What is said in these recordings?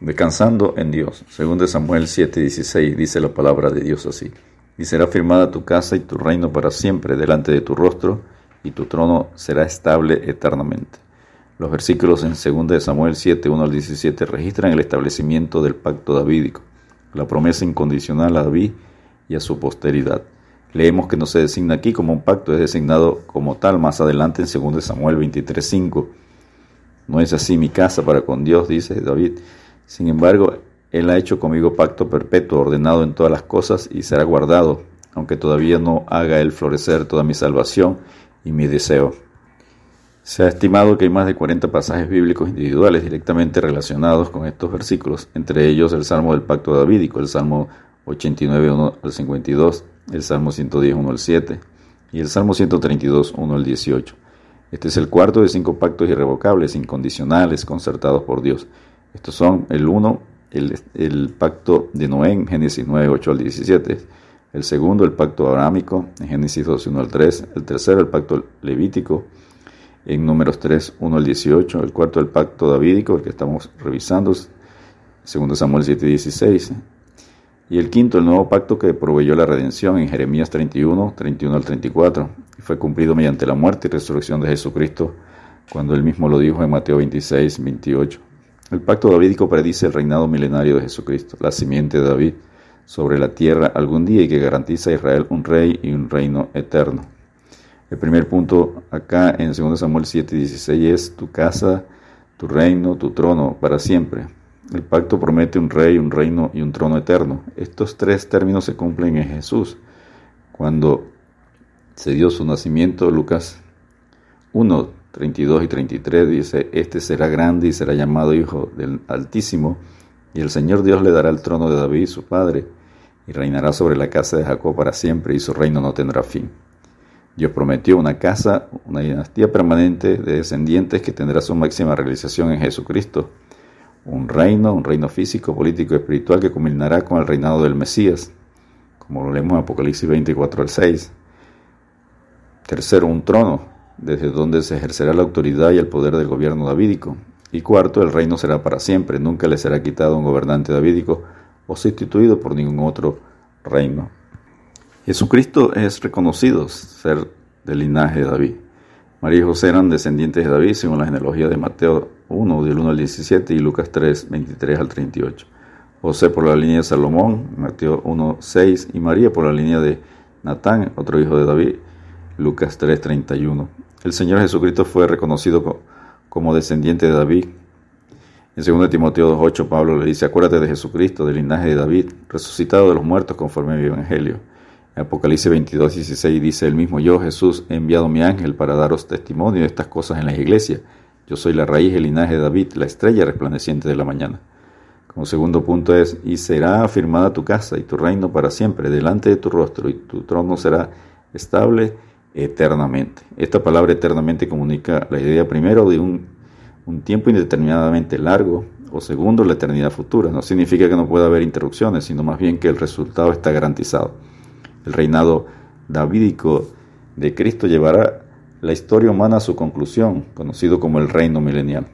Descansando en Dios. Según de Samuel 7:16 dice la palabra de Dios así. Y será firmada tu casa y tu reino para siempre delante de tu rostro, y tu trono será estable eternamente. Los versículos en 2 de Samuel 7, 1 al 17 registran el establecimiento del pacto davídico, la promesa incondicional a David y a su posteridad. Leemos que no se designa aquí como un pacto, es designado como tal más adelante en 2 de Samuel 23:5. No es así mi casa para con Dios, dice David, sin embargo, Él ha hecho conmigo pacto perpetuo, ordenado en todas las cosas, y será guardado, aunque todavía no haga Él florecer toda mi salvación y mi deseo. Se ha estimado que hay más de 40 pasajes bíblicos individuales directamente relacionados con estos versículos, entre ellos el Salmo del Pacto Davídico, el Salmo 89, 1 al 52, el Salmo 110, 1 al 7 y el Salmo 132, 1 al 18. Este es el cuarto de cinco pactos irrevocables, incondicionales, concertados por Dios. Estos son el uno, el, pacto de Noé en Génesis 9, 8 al 17. El segundo, el pacto abrámico en Génesis 12, 1 al 3. El tercero, el pacto levítico en Números 3, 1 al 18. El cuarto, el pacto davídico, el que estamos revisando, segundo Samuel 7, 16. Y el quinto, el nuevo pacto que proveyó la redención en Jeremías 31, 31 al 34. Y fue cumplido mediante la muerte y resurrección de Jesucristo, cuando él mismo lo dijo en Mateo 26, 28. El pacto davídico predice el reinado milenario de Jesucristo, la simiente de David sobre la tierra algún día y que garantiza a Israel un rey y un reino eterno. El primer punto acá en 2 Samuel 7, 16 es tu casa, tu reino, tu trono para siempre. El pacto promete un rey, un reino y un trono eterno. Estos tres términos se cumplen en Jesús. Cuando se dio su nacimiento, Lucas 1, 32 y 33 dice, Este será grande y será llamado Hijo del Altísimo, y el Señor Dios le dará el trono de David, su padre, y reinará sobre la casa de Jacob para siempre, y su reino no tendrá fin. Dios prometió una casa, una dinastía permanente de descendientes que tendrá su máxima realización en Jesucristo, un reino, un reino físico, político y espiritual que culminará con el reinado del Mesías, como lo leemos en Apocalipsis 24 al 6. Tercero, un trono, desde donde se ejercerá la autoridad y el poder del gobierno davídico. Y cuarto, el reino será para siempre, nunca le será quitado un gobernante davídico o sustituido por ningún otro reino. Jesucristo es reconocido ser del linaje de David. María y José eran descendientes de David según la genealogía de Mateo 1, del 1 al 17 y Lucas 3, 23 al 38. José por la línea de Salomón, Mateo 1, 6 y María por la línea de Natán, otro hijo de David, Lucas 3, 31. El Señor Jesucristo fue reconocido como descendiente de David. En 2 Timoteo 2.8 Pablo le dice, acuérdate de Jesucristo, del linaje de David, resucitado de los muertos conforme a mi evangelio. En Apocalipsis 22.16 dice el mismo, yo Jesús he enviado mi ángel para daros testimonio de estas cosas en la iglesia. Yo soy la raíz del linaje de David, la estrella resplandeciente de la mañana. Como segundo punto es, y será afirmada tu casa y tu reino para siempre delante de tu rostro, y tu trono será estable eternamente. Esta palabra eternamente comunica la idea primero de un, un, tiempo indeterminadamente largo o segundo la eternidad futura. No significa que no pueda haber interrupciones, sino más bien que el resultado está garantizado. El reinado davídico de Cristo llevará la historia humana a su conclusión, conocido como el reino milenial.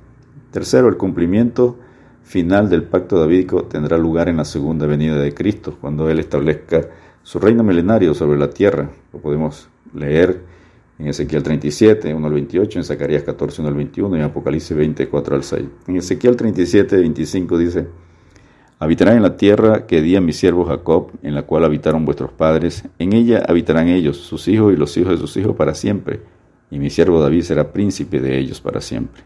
Tercero, el cumplimiento final del pacto davídico tendrá lugar en la segunda venida de Cristo, cuando Él establezca su reino milenario sobre la tierra. Lo podemos leer en Ezequiel 37, 1 al 28, en Zacarías 14, 1 al 21 y en Apocalipsis 24 al 6. En Ezequiel 37, 25 dice, Habitarán en la tierra que di a mi siervo Jacob, en la cual habitaron vuestros padres. En ella habitarán ellos, sus hijos y los hijos de sus hijos para siempre. Y mi siervo David será príncipe de ellos para siempre.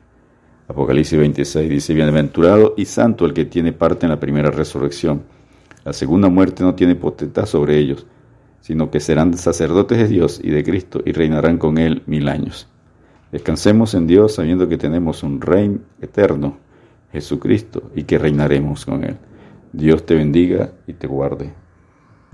Apocalipsis 26 dice, Bienaventurado y santo el que tiene parte en la primera resurrección. La segunda muerte no tiene potestad sobre ellos sino que serán sacerdotes de Dios y de Cristo y reinarán con Él mil años. Descansemos en Dios sabiendo que tenemos un Rey eterno, Jesucristo, y que reinaremos con Él. Dios te bendiga y te guarde.